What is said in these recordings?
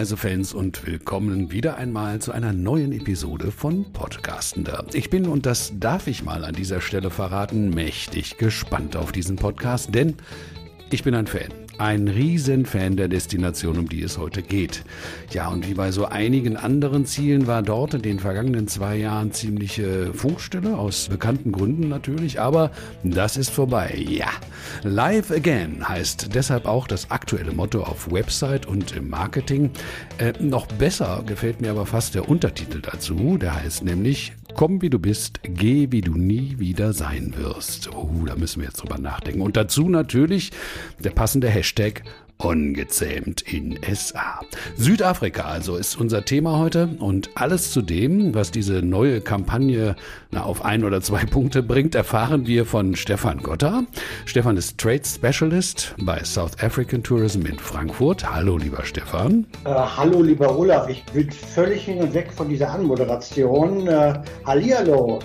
Reisefans und willkommen wieder einmal zu einer neuen Episode von Podcastender. Ich bin, und das darf ich mal an dieser Stelle verraten, mächtig gespannt auf diesen Podcast, denn ich bin ein Fan ein Riesenfan der Destination, um die es heute geht. Ja, und wie bei so einigen anderen Zielen war dort in den vergangenen zwei Jahren ziemliche Funkstille, aus bekannten Gründen natürlich, aber das ist vorbei. Ja, Live Again heißt deshalb auch das aktuelle Motto auf Website und im Marketing. Äh, noch besser gefällt mir aber fast der Untertitel dazu, der heißt nämlich Komm wie du bist, geh wie du nie wieder sein wirst. Oh, da müssen wir jetzt drüber nachdenken. Und dazu natürlich der passende Hashtag Ungezähmt in SA. Südafrika also ist unser Thema heute und alles zu dem, was diese neue Kampagne na, auf ein oder zwei Punkte bringt, erfahren wir von Stefan Gotter. Stefan ist Trade Specialist bei South African Tourism in Frankfurt. Hallo, lieber Stefan. Äh, hallo, lieber Olaf. Ich bin völlig hin und weg von dieser Anmoderation. Äh, Hallihallo.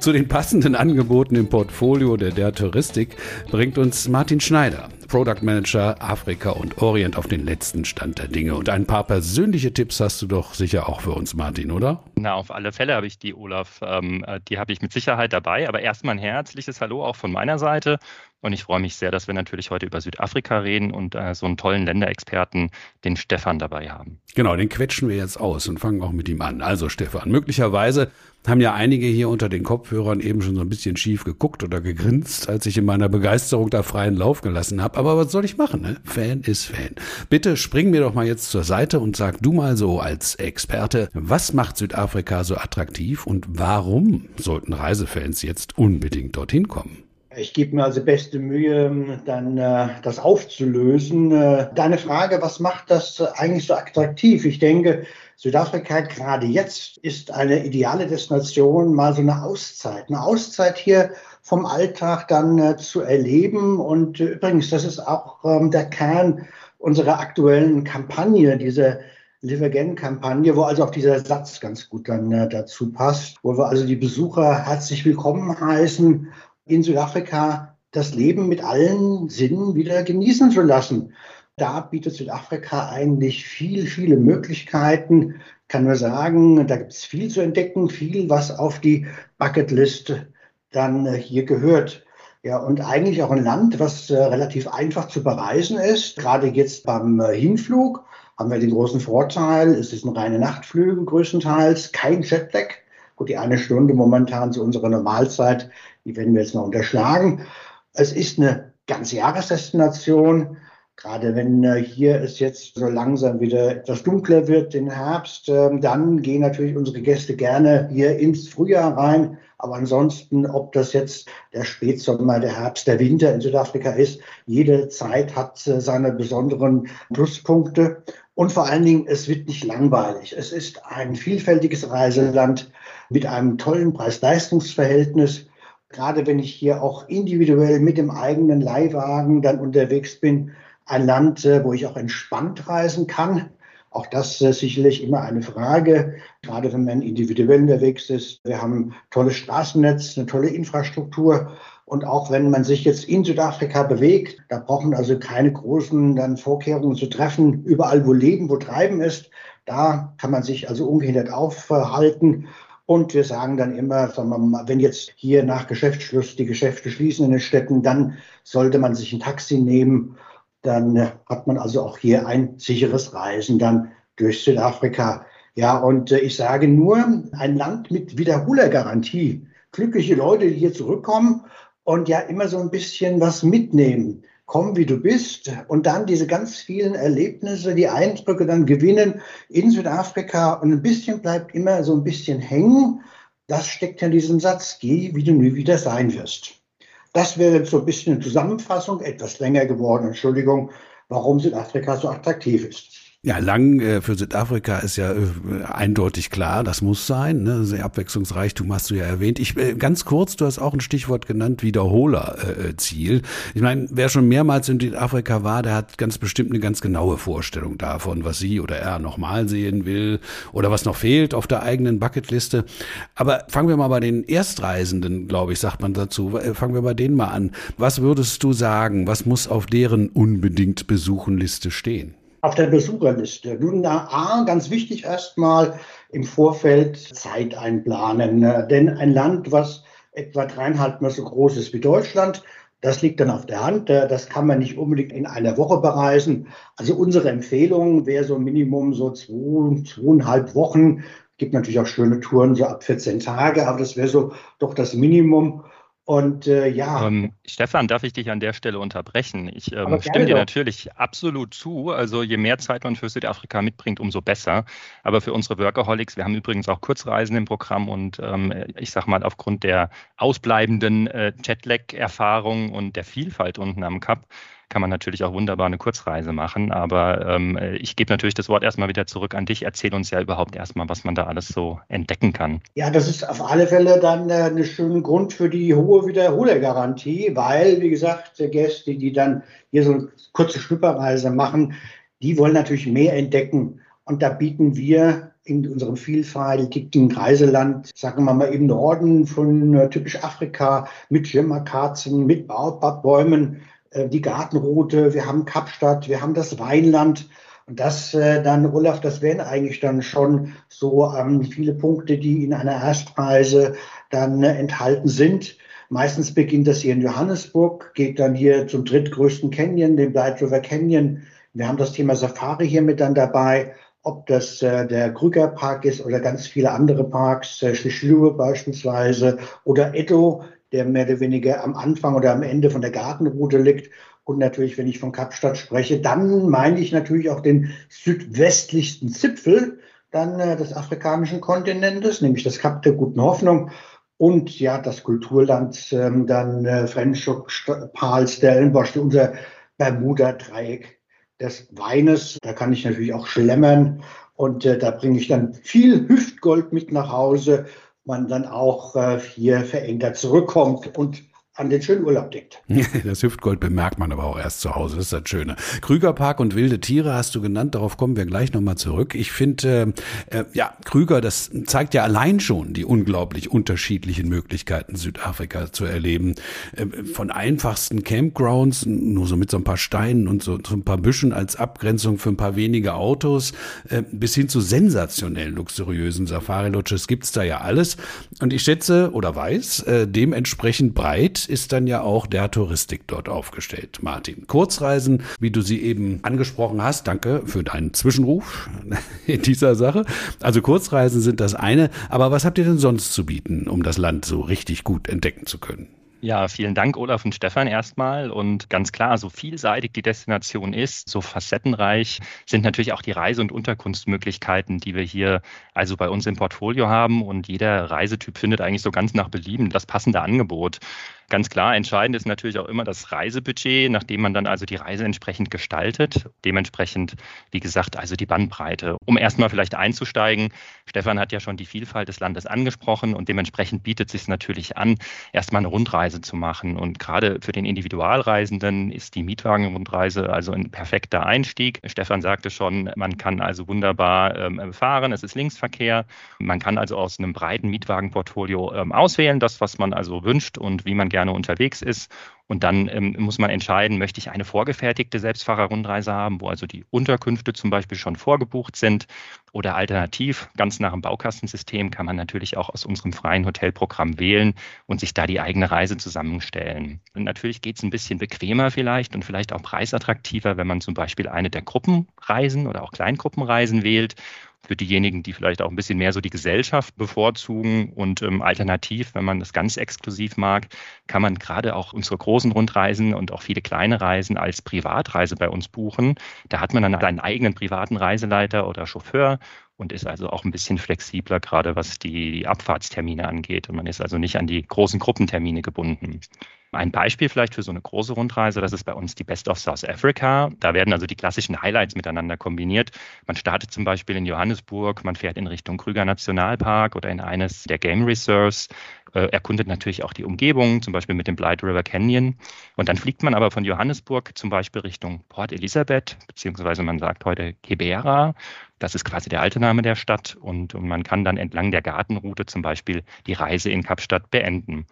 Zu den passenden Angeboten im Portfolio der der Touristik bringt uns Martin Schneider. Product Manager Afrika und Orient auf den letzten Stand der Dinge. Und ein paar persönliche Tipps hast du doch sicher auch für uns, Martin, oder? Na, auf alle Fälle habe ich die, Olaf. Ähm, äh, die habe ich mit Sicherheit dabei. Aber erstmal ein herzliches Hallo auch von meiner Seite. Und ich freue mich sehr, dass wir natürlich heute über Südafrika reden und äh, so einen tollen Länderexperten, den Stefan, dabei haben. Genau, den quetschen wir jetzt aus und fangen auch mit ihm an. Also Stefan, möglicherweise haben ja einige hier unter den Kopfhörern eben schon so ein bisschen schief geguckt oder gegrinst, als ich in meiner Begeisterung da freien Lauf gelassen habe. Aber was soll ich machen? Ne? Fan ist Fan. Bitte spring mir doch mal jetzt zur Seite und sag du mal so als Experte, was macht Südafrika so attraktiv und warum sollten Reisefans jetzt unbedingt dorthin kommen? Ich gebe mir also beste Mühe, dann äh, das aufzulösen. Äh, deine Frage, was macht das eigentlich so attraktiv? Ich denke, Südafrika gerade jetzt ist eine ideale Destination, mal so eine Auszeit, eine Auszeit hier vom Alltag dann äh, zu erleben. Und äh, übrigens, das ist auch ähm, der Kern unserer aktuellen Kampagne, diese Live Again-Kampagne, wo also auch dieser Satz ganz gut dann äh, dazu passt, wo wir also die Besucher herzlich willkommen heißen in Südafrika das Leben mit allen Sinnen wieder genießen zu lassen. Da bietet Südafrika eigentlich viel, viele Möglichkeiten. Ich kann nur sagen, da gibt es viel zu entdecken, viel, was auf die Bucketlist dann äh, hier gehört. Ja, und eigentlich auch ein Land, was äh, relativ einfach zu bereisen ist. Gerade jetzt beim äh, Hinflug haben wir den großen Vorteil, es ist ein reine Nachtflüge größtenteils, kein Jetlag. Gut, die eine Stunde momentan zu unserer Normalzeit die werden wir jetzt noch unterschlagen. Es ist eine ganze Jahresdestination. Gerade wenn äh, hier es jetzt so langsam wieder etwas dunkler wird im Herbst, äh, dann gehen natürlich unsere Gäste gerne hier ins Frühjahr rein. Aber ansonsten, ob das jetzt der Spätsommer, der Herbst, der Winter in Südafrika ist, jede Zeit hat äh, seine besonderen Pluspunkte. Und vor allen Dingen, es wird nicht langweilig. Es ist ein vielfältiges Reiseland mit einem tollen Preis-Leistungs-Verhältnis gerade wenn ich hier auch individuell mit dem eigenen Leihwagen dann unterwegs bin, ein Land, äh, wo ich auch entspannt reisen kann. Auch das ist sicherlich immer eine Frage, gerade wenn man individuell unterwegs ist. Wir haben ein tolles Straßennetz, eine tolle Infrastruktur. Und auch wenn man sich jetzt in Südafrika bewegt, da brauchen also keine großen dann Vorkehrungen zu treffen. Überall, wo Leben, wo Treiben ist, da kann man sich also ungehindert aufhalten. Und wir sagen dann immer, sagen wir mal, wenn jetzt hier nach Geschäftsschluss die Geschäfte schließen in den Städten, dann sollte man sich ein Taxi nehmen. Dann hat man also auch hier ein sicheres Reisen dann durch Südafrika. Ja, und äh, ich sage nur, ein Land mit Wiederholergarantie. Glückliche Leute, die hier zurückkommen und ja immer so ein bisschen was mitnehmen komm wie du bist und dann diese ganz vielen Erlebnisse, die Eindrücke dann gewinnen in Südafrika und ein bisschen bleibt immer so ein bisschen hängen. Das steckt in diesem Satz, geh wie du nie wieder sein wirst. Das wäre so ein bisschen eine Zusammenfassung, etwas länger geworden, Entschuldigung, warum Südafrika so attraktiv ist. Ja, lang äh, für Südafrika ist ja äh, eindeutig klar, das muss sein. Ne? Sehr abwechslungsreichtum hast du ja erwähnt. Ich äh, ganz kurz, du hast auch ein Stichwort genannt, Wiederholerziel. ich meine, wer schon mehrmals in Südafrika war, der hat ganz bestimmt eine ganz genaue Vorstellung davon, was sie oder er nochmal sehen will oder was noch fehlt auf der eigenen Bucketliste. Aber fangen wir mal bei den Erstreisenden, glaube ich, sagt man dazu. Fangen wir bei denen mal an. Was würdest du sagen? Was muss auf deren unbedingt Besuchenliste stehen? Auf der Besucherliste? Nun, A, ganz wichtig erstmal im Vorfeld Zeit einplanen. Denn ein Land, was etwa dreieinhalb Mal so groß ist wie Deutschland, das liegt dann auf der Hand. Das kann man nicht unbedingt in einer Woche bereisen. Also unsere Empfehlung wäre so Minimum so zwei, zweieinhalb Wochen. Gibt natürlich auch schöne Touren so ab 14 Tage, aber das wäre so doch das Minimum. Und äh, ja. Ähm, Stefan, darf ich dich an der Stelle unterbrechen? Ich ähm, stimme dir doch. natürlich absolut zu. Also je mehr Zeit man für Südafrika mitbringt, umso besser. Aber für unsere Workaholics, wir haben übrigens auch Kurzreisen im Programm und ähm, ich sage mal, aufgrund der ausbleibenden äh, Jetlag-Erfahrung und der Vielfalt unten am Kap kann man natürlich auch wunderbar eine Kurzreise machen. Aber ähm, ich gebe natürlich das Wort erstmal wieder zurück an dich. Erzähl uns ja überhaupt erstmal, was man da alles so entdecken kann. Ja, das ist auf alle Fälle dann äh, ein schöner Grund für die hohe Wiederholergarantie, weil, wie gesagt, Gäste, die dann hier so eine kurze Schnupperreise machen, die wollen natürlich mehr entdecken. Und da bieten wir in unserem vielfältigen Reiseland, sagen wir mal im Norden von äh, typisch Afrika, mit Schimmerkarzen, mit Baobab-Bäumen, die Gartenroute, wir haben Kapstadt, wir haben das Weinland. Und das äh, dann, Olaf, das wären eigentlich dann schon so ähm, viele Punkte, die in einer Erstreise dann äh, enthalten sind. Meistens beginnt das hier in Johannesburg, geht dann hier zum drittgrößten Canyon, dem Blight River Canyon. Wir haben das Thema Safari hier mit dann dabei, ob das äh, der Krüger Park ist oder ganz viele andere Parks, äh, Shishluwe beispielsweise oder Edo, der mehr oder weniger am Anfang oder am Ende von der Gartenroute liegt. Und natürlich, wenn ich von Kapstadt spreche, dann meine ich natürlich auch den südwestlichsten Zipfel dann äh, des afrikanischen Kontinentes, nämlich das Kap der Guten Hoffnung und ja das Kulturland ähm, dann äh, Frenschuk, Pal, Stellenbosch, unser Bermuda-Dreieck des Weines. Da kann ich natürlich auch schlemmern und äh, da bringe ich dann viel Hüftgold mit nach Hause man dann auch äh, hier verändert zurückkommt und an den schönen Urlaub denkt. Das Hüftgold bemerkt man aber auch erst zu Hause, das ist das Schöne. Krügerpark und wilde Tiere hast du genannt, darauf kommen wir gleich nochmal zurück. Ich finde, äh, ja, Krüger, das zeigt ja allein schon die unglaublich unterschiedlichen Möglichkeiten, Südafrika zu erleben. Äh, von einfachsten Campgrounds, nur so mit so ein paar Steinen und so, so ein paar Büschen als Abgrenzung für ein paar wenige Autos, äh, bis hin zu sensationell luxuriösen Safari-Lodges gibt's da ja alles. Und ich schätze oder weiß, äh, dementsprechend breit ist dann ja auch der Touristik dort aufgestellt, Martin. Kurzreisen, wie du sie eben angesprochen hast, danke für deinen Zwischenruf in dieser Sache. Also Kurzreisen sind das eine, aber was habt ihr denn sonst zu bieten, um das Land so richtig gut entdecken zu können? Ja, vielen Dank, Olaf und Stefan erstmal. Und ganz klar, so vielseitig die Destination ist, so facettenreich sind natürlich auch die Reise- und Unterkunftsmöglichkeiten, die wir hier also bei uns im Portfolio haben. Und jeder Reisetyp findet eigentlich so ganz nach Belieben das passende Angebot. Ganz klar, entscheidend ist natürlich auch immer das Reisebudget, nachdem man dann also die Reise entsprechend gestaltet. Dementsprechend, wie gesagt, also die Bandbreite. Um erstmal vielleicht einzusteigen, Stefan hat ja schon die Vielfalt des Landes angesprochen und dementsprechend bietet es sich natürlich an, erstmal eine Rundreise zu machen. Und gerade für den Individualreisenden ist die Mietwagenrundreise also ein perfekter Einstieg. Stefan sagte schon, man kann also wunderbar ähm, fahren, es ist Linksverkehr. Man kann also aus einem breiten Mietwagenportfolio ähm, auswählen, das, was man also wünscht und wie man gerne unterwegs ist. Und dann ähm, muss man entscheiden, möchte ich eine vorgefertigte Selbstfahrerrundreise haben, wo also die Unterkünfte zum Beispiel schon vorgebucht sind. Oder alternativ, ganz nach dem Baukastensystem, kann man natürlich auch aus unserem freien Hotelprogramm wählen und sich da die eigene Reise zusammenstellen. Und natürlich geht es ein bisschen bequemer vielleicht und vielleicht auch preisattraktiver, wenn man zum Beispiel eine der Gruppenreisen oder auch Kleingruppenreisen wählt für diejenigen, die vielleicht auch ein bisschen mehr so die Gesellschaft bevorzugen. Und ähm, alternativ, wenn man das ganz exklusiv mag, kann man gerade auch unsere großen Rundreisen und auch viele kleine Reisen als Privatreise bei uns buchen. Da hat man dann einen eigenen privaten Reiseleiter oder Chauffeur und ist also auch ein bisschen flexibler, gerade was die Abfahrtstermine angeht. Und man ist also nicht an die großen Gruppentermine gebunden. Ein Beispiel vielleicht für so eine große Rundreise, das ist bei uns die Best of South Africa. Da werden also die klassischen Highlights miteinander kombiniert. Man startet zum Beispiel in Johannesburg, man fährt in Richtung Krüger Nationalpark oder in eines der Game Reserves, äh, erkundet natürlich auch die Umgebung, zum Beispiel mit dem Blight River Canyon. Und dann fliegt man aber von Johannesburg zum Beispiel Richtung Port Elizabeth, beziehungsweise man sagt heute Kibera. Das ist quasi der alte Name der Stadt. Und, und man kann dann entlang der Gartenroute zum Beispiel die Reise in Kapstadt beenden.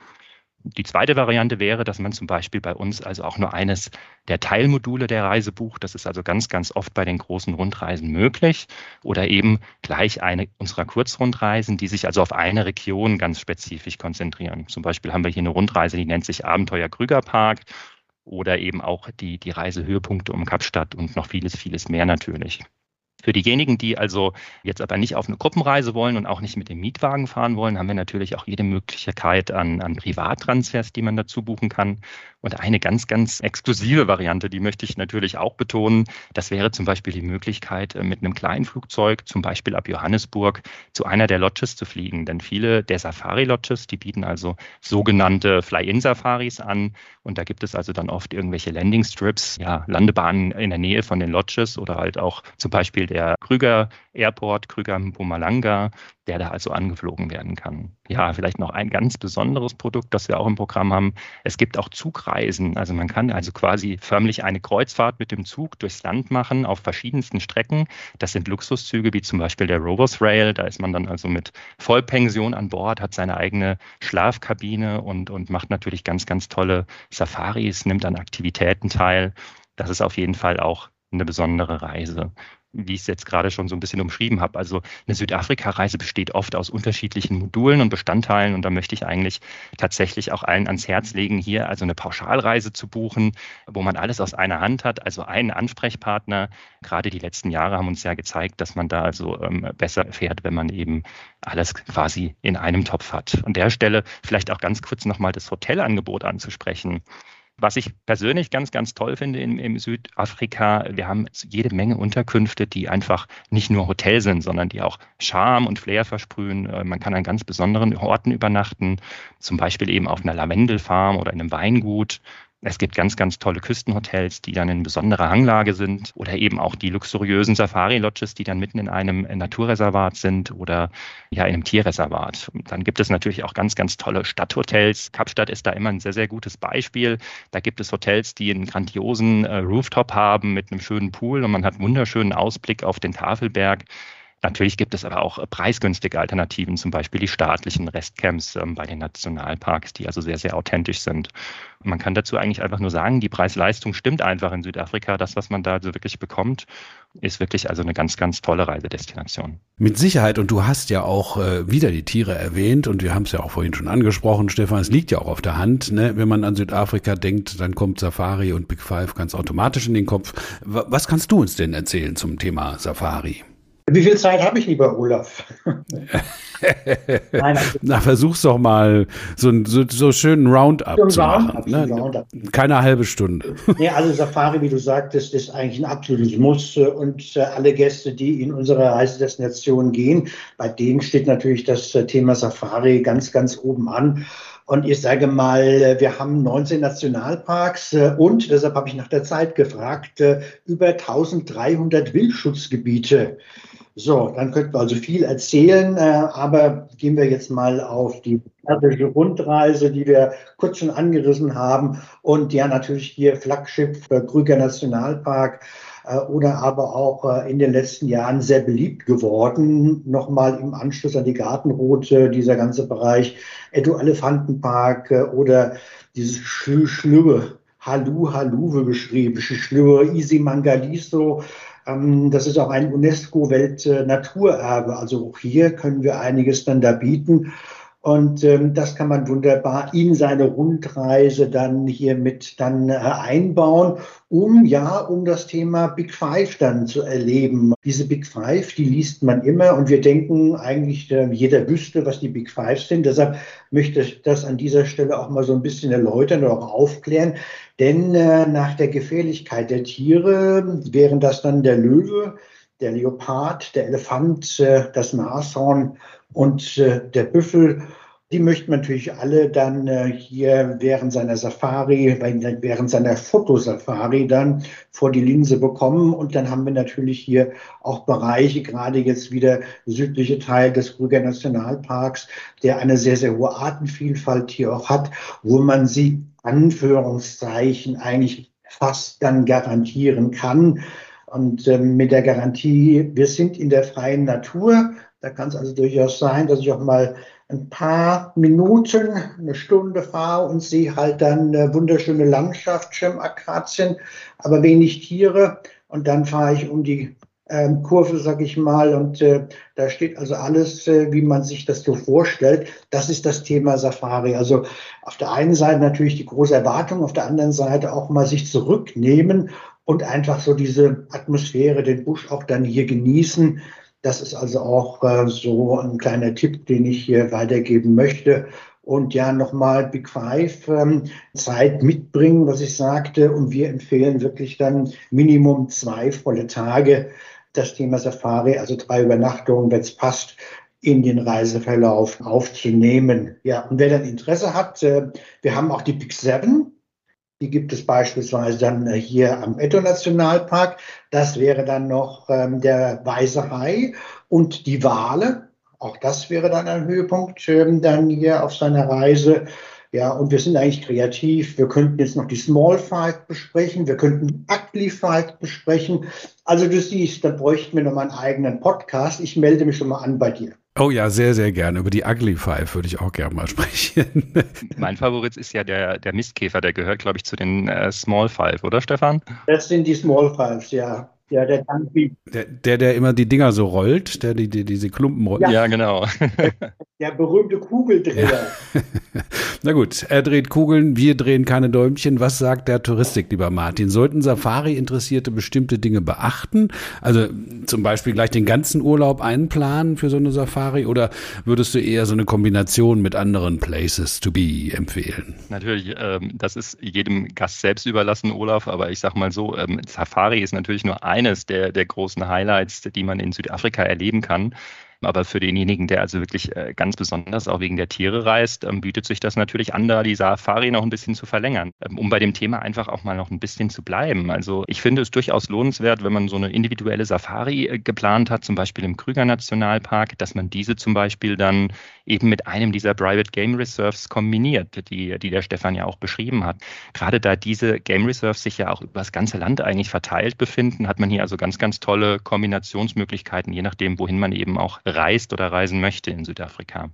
Die zweite Variante wäre, dass man zum Beispiel bei uns also auch nur eines der Teilmodule der Reise bucht. Das ist also ganz, ganz oft bei den großen Rundreisen möglich. Oder eben gleich eine unserer Kurzrundreisen, die sich also auf eine Region ganz spezifisch konzentrieren. Zum Beispiel haben wir hier eine Rundreise, die nennt sich Abenteuer Krügerpark oder eben auch die, die Reisehöhepunkte um Kapstadt und noch vieles, vieles mehr natürlich. Für diejenigen, die also jetzt aber nicht auf eine Gruppenreise wollen und auch nicht mit dem Mietwagen fahren wollen, haben wir natürlich auch jede Möglichkeit an, an Privattransfers, die man dazu buchen kann. Und eine ganz, ganz exklusive Variante, die möchte ich natürlich auch betonen, das wäre zum Beispiel die Möglichkeit, äh, mit einem kleinen Flugzeug, zum Beispiel ab Johannesburg, zu einer der Lodges zu fliegen. Denn viele der Safari-Lodges, die bieten also sogenannte Fly-in-Safaris an. Und da gibt es also dann oft irgendwelche Landing-Strips, ja, Landebahnen in der Nähe von den Lodges oder halt auch zum Beispiel der Krüger Airport, Krüger Mpumalanga, der da also angeflogen werden kann. Ja, vielleicht noch ein ganz besonderes Produkt, das wir auch im Programm haben. Es gibt auch Zugreisen. Also man kann also quasi förmlich eine Kreuzfahrt mit dem Zug durchs Land machen auf verschiedensten Strecken. Das sind Luxuszüge wie zum Beispiel der Rovers Rail. Da ist man dann also mit Vollpension an Bord, hat seine eigene Schlafkabine und, und macht natürlich ganz, ganz tolle Safaris, nimmt an Aktivitäten teil. Das ist auf jeden Fall auch eine besondere Reise wie ich es jetzt gerade schon so ein bisschen umschrieben habe. Also eine Südafrika-Reise besteht oft aus unterschiedlichen Modulen und Bestandteilen und da möchte ich eigentlich tatsächlich auch allen ans Herz legen, hier also eine Pauschalreise zu buchen, wo man alles aus einer Hand hat, also einen Ansprechpartner. Gerade die letzten Jahre haben uns ja gezeigt, dass man da also ähm, besser fährt, wenn man eben alles quasi in einem Topf hat. An der Stelle vielleicht auch ganz kurz nochmal das Hotelangebot anzusprechen. Was ich persönlich ganz, ganz toll finde in, in Südafrika, wir haben jede Menge Unterkünfte, die einfach nicht nur Hotel sind, sondern die auch Charme und Flair versprühen. Äh, man kann an ganz besonderen Orten übernachten, zum Beispiel eben auf einer Lavendelfarm oder in einem Weingut. Es gibt ganz, ganz tolle Küstenhotels, die dann in besonderer Hanglage sind oder eben auch die luxuriösen Safari-Lodges, die dann mitten in einem Naturreservat sind oder ja in einem Tierreservat. Und dann gibt es natürlich auch ganz, ganz tolle Stadthotels. Kapstadt ist da immer ein sehr, sehr gutes Beispiel. Da gibt es Hotels, die einen grandiosen äh, Rooftop haben mit einem schönen Pool und man hat wunderschönen Ausblick auf den Tafelberg. Natürlich gibt es aber auch preisgünstige Alternativen, zum Beispiel die staatlichen Restcamps ähm, bei den Nationalparks, die also sehr, sehr authentisch sind. Und man kann dazu eigentlich einfach nur sagen, die Preis-Leistung stimmt einfach in Südafrika. Das, was man da also wirklich bekommt, ist wirklich also eine ganz, ganz tolle Reisedestination. Mit Sicherheit. Und du hast ja auch äh, wieder die Tiere erwähnt und wir haben es ja auch vorhin schon angesprochen, Stefan. Es liegt ja auch auf der Hand. Ne? Wenn man an Südafrika denkt, dann kommt Safari und Big Five ganz automatisch in den Kopf. Was kannst du uns denn erzählen zum Thema Safari? Wie viel Zeit habe ich, lieber Olaf? Nein, also Na, versuch's doch mal, so, so, so schönen Roundup so zu machen. Ne? Roundup. Keine halbe Stunde. Nee, also Safari, wie du sagtest, ist eigentlich ein absolutes Muss. Und äh, alle Gäste, die in unsere Reisedestination gehen, bei denen steht natürlich das äh, Thema Safari ganz, ganz oben an. Und ich sage mal, äh, wir haben 19 Nationalparks und, deshalb habe ich nach der Zeit gefragt, über 1300 Wildschutzgebiete. So, dann könnten wir also viel erzählen, äh, aber gehen wir jetzt mal auf die klassische Rundreise, die wir kurz schon angerissen haben und ja natürlich hier Flaggschiff äh, Krüger Nationalpark äh, oder aber auch äh, in den letzten Jahren sehr beliebt geworden. Nochmal im Anschluss an die Gartenroute, dieser ganze Bereich Edo Elefantenpark äh, oder dieses Schlübe, Halu Haluwe geschrieben, Schlübe Isi Mangaliso, das ist auch ein UNESCO-Weltnaturerbe. Also auch hier können wir einiges dann da bieten. Und ähm, das kann man wunderbar in seine Rundreise dann hier mit dann äh, einbauen, um ja, um das Thema Big Five dann zu erleben. Diese Big Five, die liest man immer und wir denken eigentlich, äh, jeder wüsste, was die Big Five sind. Deshalb möchte ich das an dieser Stelle auch mal so ein bisschen erläutern oder auch aufklären. Denn äh, nach der Gefährlichkeit der Tiere wären das dann der Löwe, der Leopard, der Elefant, äh, das Nashorn und äh, der Büffel, die möchten natürlich alle dann äh, hier während seiner Safari, während seiner Fotosafari dann vor die Linse bekommen. Und dann haben wir natürlich hier auch Bereiche, gerade jetzt wieder südliche Teil des Krüger Nationalparks, der eine sehr, sehr hohe Artenvielfalt hier auch hat, wo man sie Anführungszeichen eigentlich fast dann garantieren kann. Und äh, mit der Garantie, wir sind in der freien Natur, da kann es also durchaus sein, dass ich auch mal ein paar Minuten, eine Stunde fahre und sehe halt dann eine wunderschöne Landschaft, Schirmakazien, aber wenig Tiere. Und dann fahre ich um die ähm, Kurve, sag ich mal, und äh, da steht also alles, äh, wie man sich das so vorstellt. Das ist das Thema Safari. Also auf der einen Seite natürlich die große Erwartung, auf der anderen Seite auch mal sich zurücknehmen und einfach so diese Atmosphäre, den Busch auch dann hier genießen. Das ist also auch äh, so ein kleiner Tipp, den ich hier weitergeben möchte. Und ja, nochmal Big Five ähm, Zeit mitbringen, was ich sagte. Und wir empfehlen wirklich dann Minimum zwei volle Tage. Das Thema Safari, also drei Übernachtungen, wenn es passt, in den Reiseverlauf aufzunehmen. Ja, und wer dann Interesse hat, äh, wir haben auch die Big Seven. Die gibt es beispielsweise dann äh, hier am Etto Nationalpark. Das wäre dann noch ähm, der Weiße Hai und die Wale. Auch das wäre dann ein Höhepunkt ähm, dann hier auf seiner Reise. Ja, und wir sind eigentlich kreativ. Wir könnten jetzt noch die Small Five besprechen. Wir könnten Ugly Five besprechen. Also du siehst, da bräuchten wir noch mal einen eigenen Podcast. Ich melde mich schon mal an bei dir. Oh ja, sehr, sehr gerne. Über die Ugly Five würde ich auch gerne mal sprechen. Mein Favorit ist ja der, der Mistkäfer, der gehört, glaube ich, zu den äh, Small Five, oder Stefan? Das sind die Small Fives, ja. Ja, der Der, der, der immer die Dinger so rollt, der die, die diese Klumpen rollt. Ja, ja genau. Der berühmte Kugeldreher. Ja. Na gut, er dreht Kugeln, wir drehen keine Däumchen. Was sagt der Touristik, lieber Martin? Sollten Safari-Interessierte bestimmte Dinge beachten? Also zum Beispiel gleich den ganzen Urlaub einplanen für so eine Safari oder würdest du eher so eine Kombination mit anderen Places to be empfehlen? Natürlich, ähm, das ist jedem Gast selbst überlassen, Olaf, aber ich sag mal so, ähm, Safari ist natürlich nur eines der, der großen Highlights, die man in Südafrika erleben kann. Aber für denjenigen, der also wirklich äh, ganz besonders auch wegen der Tiere reist, ähm, bietet sich das natürlich an, da die Safari noch ein bisschen zu verlängern, ähm, um bei dem Thema einfach auch mal noch ein bisschen zu bleiben. Also ich finde es durchaus lohnenswert, wenn man so eine individuelle Safari äh, geplant hat, zum Beispiel im Krüger Nationalpark, dass man diese zum Beispiel dann eben mit einem dieser Private Game Reserves kombiniert, die, die der Stefan ja auch beschrieben hat. Gerade da diese Game Reserves sich ja auch über das ganze Land eigentlich verteilt befinden, hat man hier also ganz, ganz tolle Kombinationsmöglichkeiten, je nachdem, wohin man eben auch reist oder reisen möchte in Südafrika.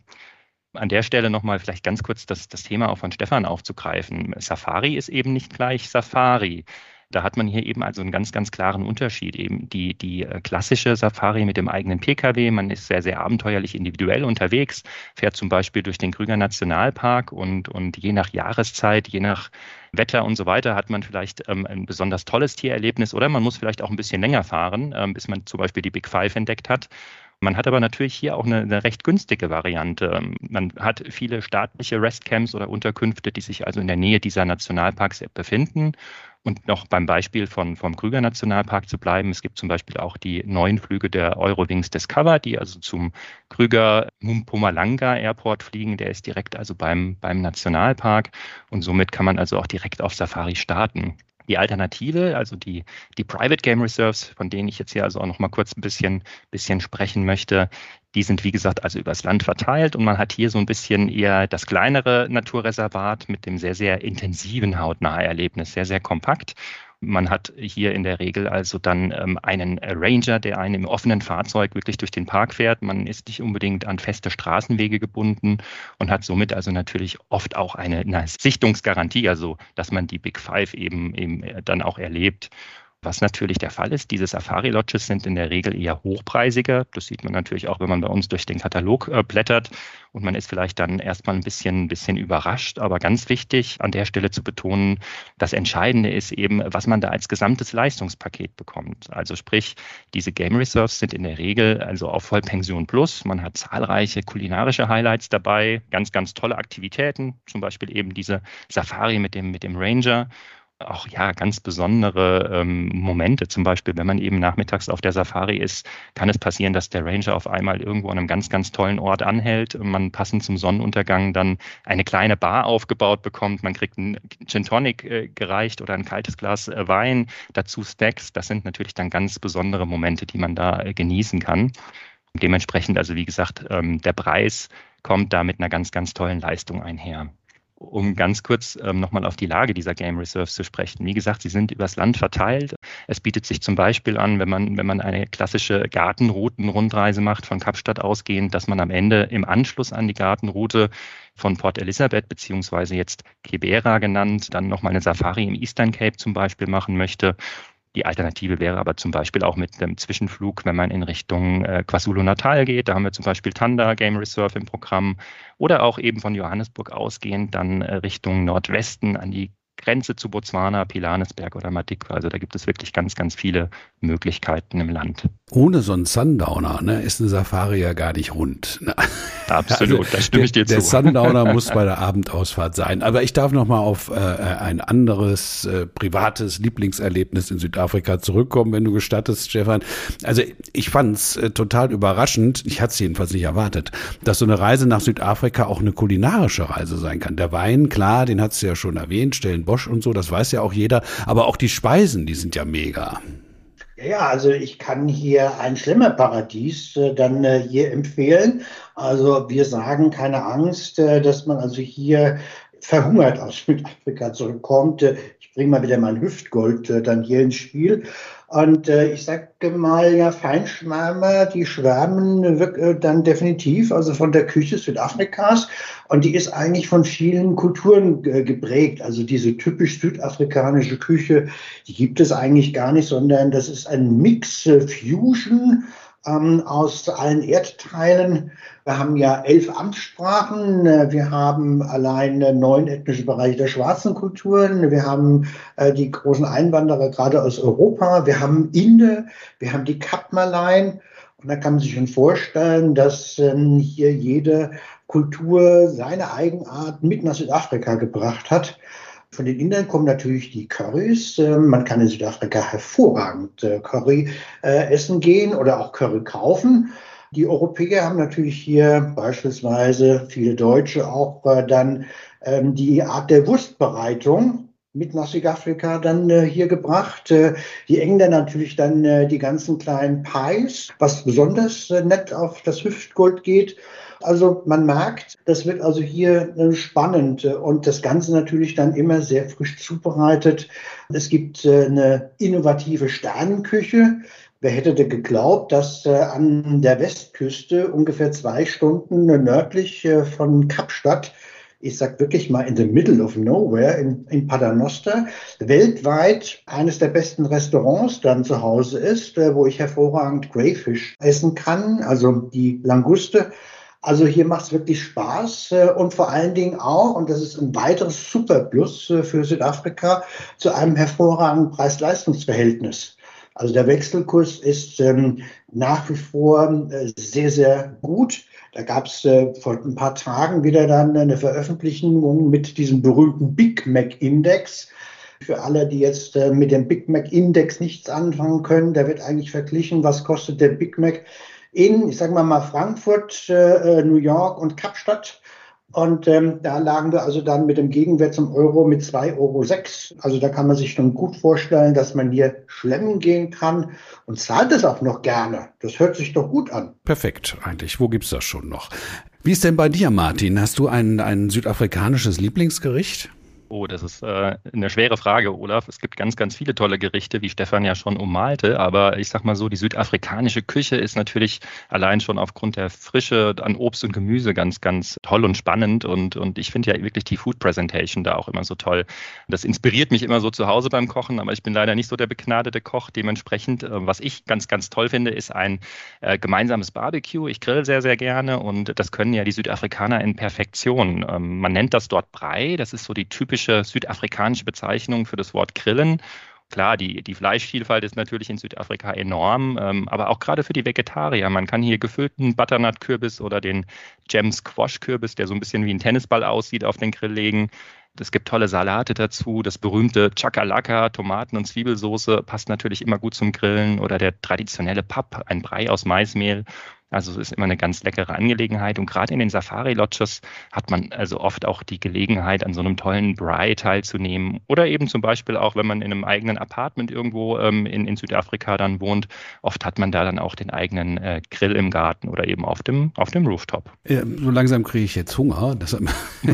An der Stelle nochmal vielleicht ganz kurz das, das Thema auch von Stefan aufzugreifen. Safari ist eben nicht gleich Safari. Da hat man hier eben also einen ganz, ganz klaren Unterschied. Eben die, die äh, klassische Safari mit dem eigenen Pkw, man ist sehr, sehr abenteuerlich individuell unterwegs, fährt zum Beispiel durch den Krüger Nationalpark und, und je nach Jahreszeit, je nach Wetter und so weiter hat man vielleicht ähm, ein besonders tolles Tiererlebnis oder man muss vielleicht auch ein bisschen länger fahren, ähm, bis man zum Beispiel die Big Five entdeckt hat. Man hat aber natürlich hier auch eine, eine, recht günstige Variante. Man hat viele staatliche Restcamps oder Unterkünfte, die sich also in der Nähe dieser Nationalparks befinden. Und noch beim Beispiel von, vom Krüger Nationalpark zu bleiben, es gibt zum Beispiel auch die neuen Flüge der Eurowings Discover, die also zum Krüger Mpumalanga Airport fliegen. Der ist direkt also beim, beim Nationalpark und somit kann man also auch direkt auf Safari starten. Die Alternative, also die, die Private Game Reserves, von denen ich jetzt hier also auch noch mal kurz ein bisschen, bisschen sprechen möchte, die sind, wie gesagt, also übers Land verteilt und man hat hier so ein bisschen eher das kleinere Naturreservat mit dem sehr, sehr intensiven Hautnaherlebnis, sehr, sehr kompakt. Man hat hier in der Regel also dann ähm, einen Ranger, der einen im offenen Fahrzeug wirklich durch den Park fährt. Man ist nicht unbedingt an feste Straßenwege gebunden und hat somit also natürlich oft auch eine, eine Sichtungsgarantie, also dass man die Big Five eben, eben äh, dann auch erlebt. Was natürlich der Fall ist, diese Safari-Lodges sind in der Regel eher hochpreisiger. Das sieht man natürlich auch, wenn man bei uns durch den Katalog äh, blättert und man ist vielleicht dann erstmal ein bisschen, ein bisschen überrascht. Aber ganz wichtig an der Stelle zu betonen, das Entscheidende ist eben, was man da als gesamtes Leistungspaket bekommt. Also sprich, diese Game Reserves sind in der Regel also auf Vollpension Plus. Man hat zahlreiche kulinarische Highlights dabei, ganz, ganz tolle Aktivitäten, zum Beispiel eben diese Safari mit dem, mit dem Ranger auch ja ganz besondere ähm, Momente. Zum Beispiel, wenn man eben nachmittags auf der Safari ist, kann es passieren, dass der Ranger auf einmal irgendwo an einem ganz, ganz tollen Ort anhält und man passend zum Sonnenuntergang dann eine kleine Bar aufgebaut bekommt. Man kriegt einen Gin Tonic äh, gereicht oder ein kaltes Glas äh, Wein, dazu Snacks. Das sind natürlich dann ganz besondere Momente, die man da äh, genießen kann. Dementsprechend, also wie gesagt, ähm, der Preis kommt da mit einer ganz, ganz tollen Leistung einher. Um ganz kurz ähm, nochmal auf die Lage dieser Game Reserves zu sprechen. Wie gesagt, sie sind übers Land verteilt. Es bietet sich zum Beispiel an, wenn man, wenn man eine klassische Gartenroutenrundreise macht, von Kapstadt ausgehend, dass man am Ende im Anschluss an die Gartenroute von Port Elizabeth beziehungsweise jetzt Kibera genannt, dann nochmal eine Safari im Eastern Cape zum Beispiel machen möchte. Die Alternative wäre aber zum Beispiel auch mit einem Zwischenflug, wenn man in Richtung äh, KwaZulu-Natal geht. Da haben wir zum Beispiel Tanda Game Reserve im Programm oder auch eben von Johannesburg ausgehend dann äh, Richtung Nordwesten an die Grenze zu Botswana, Pilanesberg oder Madikwa. Also da gibt es wirklich ganz, ganz viele Möglichkeiten im Land. Ohne so einen Sundowner ne, ist eine Safari ja gar nicht rund. Ne? Absolut, also, da stimme ich dir der, zu. Der Sundowner muss bei der Abendausfahrt sein. Aber ich darf noch mal auf äh, ein anderes äh, privates Lieblingserlebnis in Südafrika zurückkommen, wenn du gestattest, Stefan. Also ich fand es äh, total überraschend, ich hatte es jedenfalls nicht erwartet, dass so eine Reise nach Südafrika auch eine kulinarische Reise sein kann. Der Wein, klar, den hast du ja schon erwähnt, Stellen Bosch und so, das weiß ja auch jeder. Aber auch die Speisen, die sind ja mega. Ja, also ich kann hier ein Schlemmerparadies äh, dann äh, hier empfehlen. Also wir sagen keine Angst, äh, dass man also hier verhungert aus Südafrika zurückkommt. Äh, ich bringe mal wieder mein Hüftgold äh, dann hier ins Spiel. Und äh, ich sage mal, ja, Feinschwärmer, die schwärmen äh, dann definitiv, also von der Küche Südafrikas. Und die ist eigentlich von vielen Kulturen äh, geprägt. Also diese typisch südafrikanische Küche, die gibt es eigentlich gar nicht, sondern das ist ein Mix, äh, Fusion ähm, aus allen Erdteilen. Wir haben ja elf Amtssprachen. Wir haben allein neun ethnische Bereiche der schwarzen Kulturen. Wir haben äh, die großen Einwanderer gerade aus Europa. Wir haben Inde. Wir haben die Kapmaleien. Und da kann man sich schon vorstellen, dass ähm, hier jede Kultur seine Eigenart mit nach Südafrika gebracht hat. Von den Indern kommen natürlich die Currys. Ähm, man kann in Südafrika hervorragend äh, Curry äh, essen gehen oder auch Curry kaufen. Die Europäer haben natürlich hier beispielsweise viele Deutsche auch äh, dann ähm, die Art der Wurstbereitung mit nach Südafrika dann äh, hier gebracht. Äh, die Engländer natürlich dann äh, die ganzen kleinen Pies, was besonders nett auf das Hüftgold geht. Also man merkt, das wird also hier äh, spannend und das Ganze natürlich dann immer sehr frisch zubereitet. Es gibt äh, eine innovative Sternenküche. Wer hätte geglaubt, dass äh, an der Westküste ungefähr zwei Stunden nördlich von Kapstadt ich sag wirklich mal in the middle of nowhere in, in Paternoster, weltweit eines der besten Restaurants dann zu Hause ist, wo ich hervorragend Greyfish essen kann, also die Languste also hier macht es wirklich Spaß äh, und vor allen Dingen auch, und das ist ein weiteres Superplus äh, für Südafrika, zu einem hervorragenden Preis-Leistungs-Verhältnis. Also der Wechselkurs ist ähm, nach wie vor äh, sehr, sehr gut. Da gab es äh, vor ein paar Tagen wieder dann eine Veröffentlichung mit diesem berühmten Big Mac Index. Für alle, die jetzt äh, mit dem Big Mac Index nichts anfangen können, da wird eigentlich verglichen, was kostet der Big Mac in, ich sage mal mal Frankfurt, äh, New York und Kapstadt. Und ähm, da lagen wir also dann mit dem Gegenwert zum Euro mit 2,06 Euro. Also da kann man sich schon gut vorstellen, dass man hier schlemmen gehen kann und zahlt es auch noch gerne. Das hört sich doch gut an. Perfekt, eigentlich. Wo gibt's das schon noch? Wie ist denn bei dir, Martin? Hast du ein, ein südafrikanisches Lieblingsgericht? Oh, das ist äh, eine schwere Frage, Olaf. Es gibt ganz, ganz viele tolle Gerichte, wie Stefan ja schon ummalte. Aber ich sag mal so, die südafrikanische Küche ist natürlich allein schon aufgrund der Frische an Obst und Gemüse ganz, ganz toll und spannend. Und, und ich finde ja wirklich die Food Presentation da auch immer so toll. Das inspiriert mich immer so zu Hause beim Kochen, aber ich bin leider nicht so der begnadete Koch. Dementsprechend, äh, was ich ganz, ganz toll finde, ist ein äh, gemeinsames Barbecue. Ich grill sehr, sehr gerne und das können ja die Südafrikaner in Perfektion. Ähm, man nennt das dort Brei. Das ist so die typische typische südafrikanische Bezeichnung für das Wort Grillen. Klar, die, die Fleischvielfalt ist natürlich in Südafrika enorm, ähm, aber auch gerade für die Vegetarier. Man kann hier gefüllten Butternut-Kürbis oder den Gem Squash-Kürbis, der so ein bisschen wie ein Tennisball aussieht, auf den Grill legen. Es gibt tolle Salate dazu. Das berühmte Chakalaka, Tomaten- und Zwiebelsoße passt natürlich immer gut zum Grillen oder der traditionelle Papp, ein Brei aus Maismehl. Also es ist immer eine ganz leckere Angelegenheit. Und gerade in den Safari-Lodges hat man also oft auch die Gelegenheit, an so einem tollen Braai teilzunehmen. Oder eben zum Beispiel auch, wenn man in einem eigenen Apartment irgendwo ähm, in, in Südafrika dann wohnt, oft hat man da dann auch den eigenen äh, Grill im Garten oder eben auf dem, auf dem Rooftop. Ja, so langsam kriege ich jetzt Hunger. Deshalb,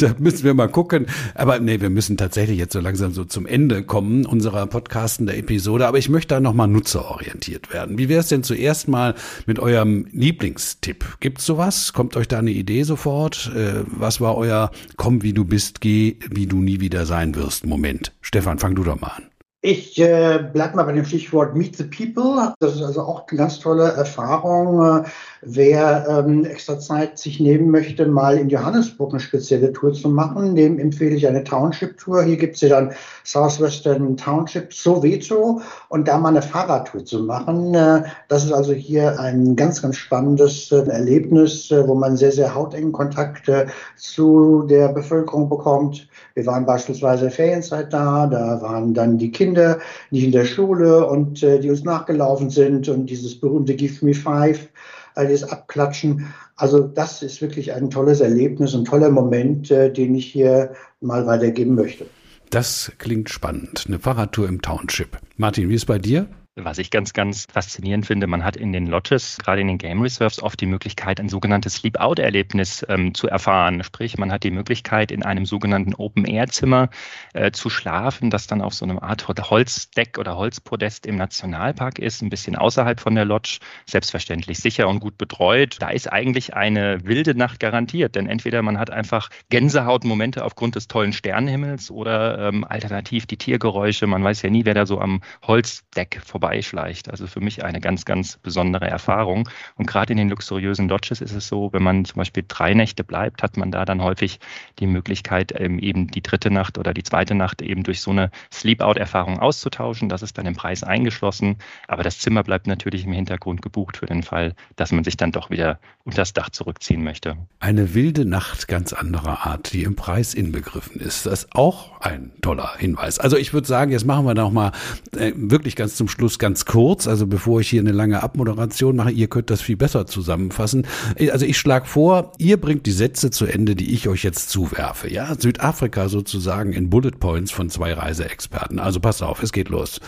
deshalb müssen wir mal gucken. Aber nee, wir müssen tatsächlich jetzt so langsam so zum Ende kommen unserer Podcasten der Episode. Aber ich möchte da nochmal nutzerorientiert werden. Wie wäre es denn zuerst mal mit eurem Lieblingstipp? Gibt's sowas? Kommt euch da eine Idee sofort? Äh, was war euer Komm, wie du bist, geh, wie du nie wieder sein wirst? Moment. Stefan, fang du doch mal an. Ich äh, bleibe mal bei dem Stichwort Meet the People. Das ist also auch eine ganz tolle Erfahrung. Äh, wer ähm, extra Zeit sich nehmen möchte, mal in Johannesburg eine spezielle Tour zu machen, dem empfehle ich eine Township-Tour. Hier gibt es ja dann Southwestern Township Soweto und da mal eine Fahrradtour zu machen. Äh, das ist also hier ein ganz, ganz spannendes äh, Erlebnis, äh, wo man sehr, sehr hautengen Kontakt äh, zu der Bevölkerung bekommt. Wir waren beispielsweise Ferienzeit da, da waren dann die Kinder Kinder, nicht in der Schule und äh, die uns nachgelaufen sind und dieses berühmte Give Me Five, äh, dieses Abklatschen. Also das ist wirklich ein tolles Erlebnis, ein toller Moment, äh, den ich hier mal weitergeben möchte. Das klingt spannend. Eine Fahrradtour im Township. Martin, wie ist bei dir? Was ich ganz, ganz faszinierend finde, man hat in den Lodges, gerade in den Game Reserves, oft die Möglichkeit, ein sogenanntes Sleep-Out-Erlebnis ähm, zu erfahren. Sprich, man hat die Möglichkeit, in einem sogenannten Open-Air-Zimmer äh, zu schlafen, das dann auf so einem Art Holzdeck oder Holzpodest im Nationalpark ist, ein bisschen außerhalb von der Lodge, selbstverständlich sicher und gut betreut. Da ist eigentlich eine wilde Nacht garantiert, denn entweder man hat einfach Gänsehautmomente aufgrund des tollen Sternenhimmels oder ähm, alternativ die Tiergeräusche. Man weiß ja nie, wer da so am Holzdeck vorbei vorbeischleicht. Also für mich eine ganz, ganz besondere Erfahrung. Und gerade in den luxuriösen Lodges ist es so, wenn man zum Beispiel drei Nächte bleibt, hat man da dann häufig die Möglichkeit, ähm, eben die dritte Nacht oder die zweite Nacht eben durch so eine Sleep-Out-Erfahrung auszutauschen. Das ist dann im Preis eingeschlossen. Aber das Zimmer bleibt natürlich im Hintergrund gebucht für den Fall, dass man sich dann doch wieder unter das Dach zurückziehen möchte. Eine wilde Nacht ganz anderer Art, die im Preis inbegriffen ist. Das ist auch ein toller Hinweis. Also ich würde sagen, jetzt machen wir noch mal äh, wirklich ganz zum Schluss Abschluss ganz kurz, also bevor ich hier eine lange Abmoderation mache, ihr könnt das viel besser zusammenfassen. Also ich schlage vor, ihr bringt die Sätze zu Ende, die ich euch jetzt zuwerfe. Ja, Südafrika sozusagen in Bullet Points von zwei Reiseexperten. Also pass auf, es geht los.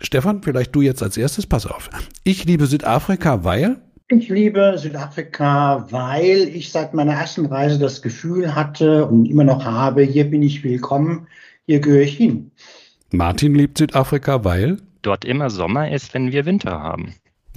Stefan, vielleicht du jetzt als erstes, pass auf. Ich liebe Südafrika, weil ich liebe Südafrika, weil ich seit meiner ersten Reise das Gefühl hatte und immer noch habe, hier bin ich willkommen, hier gehöre ich hin. Martin liebt Südafrika, weil? Dort immer Sommer ist, wenn wir Winter haben.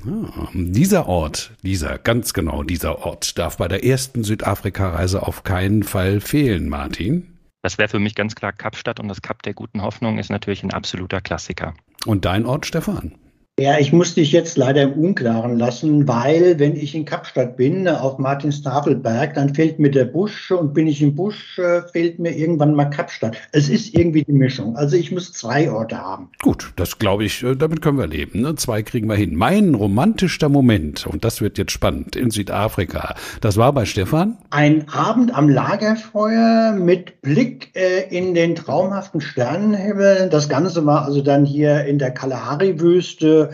Ah, dieser Ort, dieser, ganz genau dieser Ort, darf bei der ersten Südafrika-Reise auf keinen Fall fehlen, Martin. Das wäre für mich ganz klar Kapstadt und das Kap der guten Hoffnung ist natürlich ein absoluter Klassiker. Und dein Ort, Stefan? Ja, ich muss dich jetzt leider im Unklaren lassen, weil wenn ich in Kapstadt bin, auf Martins Tafelberg, dann fehlt mir der Busch und bin ich im Busch, äh, fehlt mir irgendwann mal Kapstadt. Es ist irgendwie die Mischung. Also ich muss zwei Orte haben. Gut, das glaube ich, äh, damit können wir leben. Ne? Zwei kriegen wir hin. Mein romantischster Moment, und das wird jetzt spannend, in Südafrika, das war bei Stefan? Ein Abend am Lagerfeuer mit Blick äh, in den traumhaften Sternenhimmel. Das Ganze war also dann hier in der Kalahari-Wüste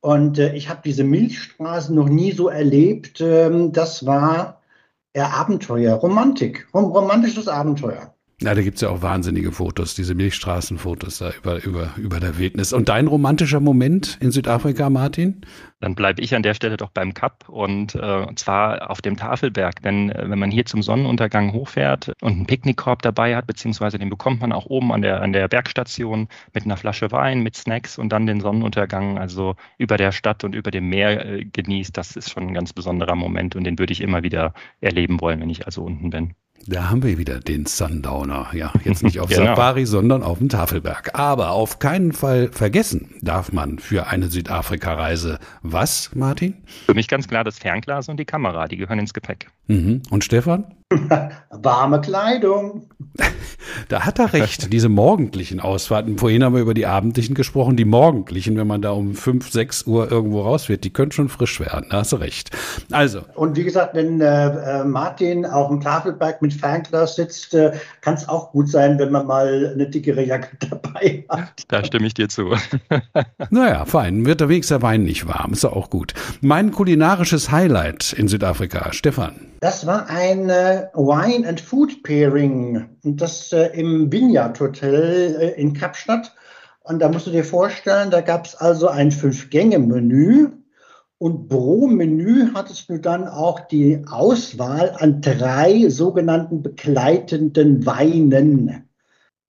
und äh, ich habe diese Milchstraßen noch nie so erlebt. Ähm, das war eher Abenteuer, Romantik, rom romantisches Abenteuer. Ja, da gibt's ja auch wahnsinnige Fotos, diese Milchstraßenfotos da über, über, über der Wildnis. Und dein romantischer Moment in Südafrika, Martin? Dann bleibe ich an der Stelle doch beim Kap und, äh, und zwar auf dem Tafelberg. Denn äh, wenn man hier zum Sonnenuntergang hochfährt und einen Picknickkorb dabei hat, beziehungsweise den bekommt man auch oben an der, an der Bergstation mit einer Flasche Wein, mit Snacks und dann den Sonnenuntergang, also über der Stadt und über dem Meer äh, genießt, das ist schon ein ganz besonderer Moment und den würde ich immer wieder erleben wollen, wenn ich also unten bin. Da haben wir wieder den Sundowner. Ja, jetzt nicht auf genau. Safari, sondern auf dem Tafelberg. Aber auf keinen Fall vergessen darf man für eine Südafrika-Reise was, Martin? Für mich ganz klar das Fernglas und die Kamera, die gehören ins Gepäck. Mhm. Und Stefan? Warme Kleidung. Da hat er recht, diese morgendlichen Ausfahrten. Vorhin haben wir über die abendlichen gesprochen. Die morgendlichen, wenn man da um 5, 6 Uhr irgendwo raus wird, die können schon frisch werden. Da hast du recht. Also. Und wie gesagt, wenn äh, äh Martin auf dem Tafelberg mit Fernglas sitzt, äh, kann es auch gut sein, wenn man mal eine dickere Jacke dabei hat. Da stimme ich dir zu. naja, fein. Wird der Weg der Wein nicht warm. Ist auch gut. Mein kulinarisches Highlight in Südafrika, Stefan. Das war ein äh, Wine and Food Pairing. Und das äh, im Vineyard Hotel äh, in Kapstadt. Und da musst du dir vorstellen, da gab es also ein Fünf-Gänge-Menü. Und pro Menü hattest du dann auch die Auswahl an drei sogenannten begleitenden Weinen.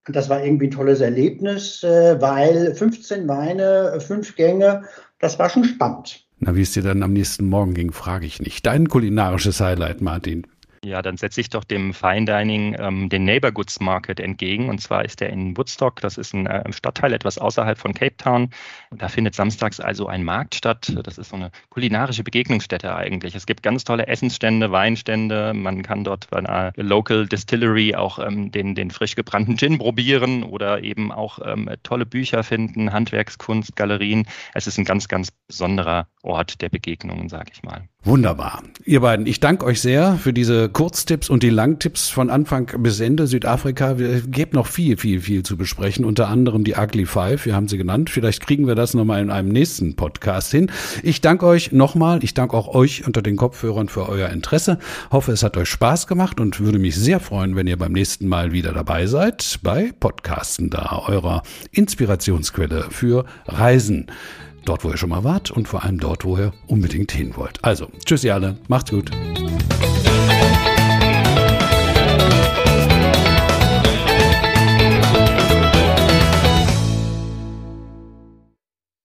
Und das war irgendwie ein tolles Erlebnis, äh, weil 15 Weine, fünf Gänge, das war schon spannend. Na, wie es dir dann am nächsten Morgen ging, frage ich nicht. Dein kulinarisches Highlight, Martin. Ja, dann setze ich doch dem Fine Dining ähm, den Neighbor Goods Market entgegen. Und zwar ist der in Woodstock. Das ist ein äh, Stadtteil etwas außerhalb von Cape Town. Da findet samstags also ein Markt statt. Das ist so eine kulinarische Begegnungsstätte eigentlich. Es gibt ganz tolle Essensstände, Weinstände. Man kann dort bei einer Local Distillery auch ähm, den, den frisch gebrannten Gin probieren oder eben auch ähm, tolle Bücher finden, Handwerkskunst, Galerien. Es ist ein ganz, ganz besonderer Ort der Begegnungen, sage ich mal. Wunderbar. Ihr beiden, ich danke euch sehr für diese Kurztipps und die Langtipps von Anfang bis Ende Südafrika. Wir geben noch viel, viel, viel zu besprechen. Unter anderem die Ugly Five, wir haben sie genannt. Vielleicht kriegen wir das nochmal in einem nächsten Podcast hin. Ich danke euch nochmal. Ich danke auch euch unter den Kopfhörern für euer Interesse. Hoffe, es hat euch Spaß gemacht und würde mich sehr freuen, wenn ihr beim nächsten Mal wieder dabei seid bei Podcasten da, eurer Inspirationsquelle für Reisen dort, wo ihr schon mal wart und vor allem dort, wo ihr unbedingt hin wollt. Also, tschüss ihr alle, macht's gut.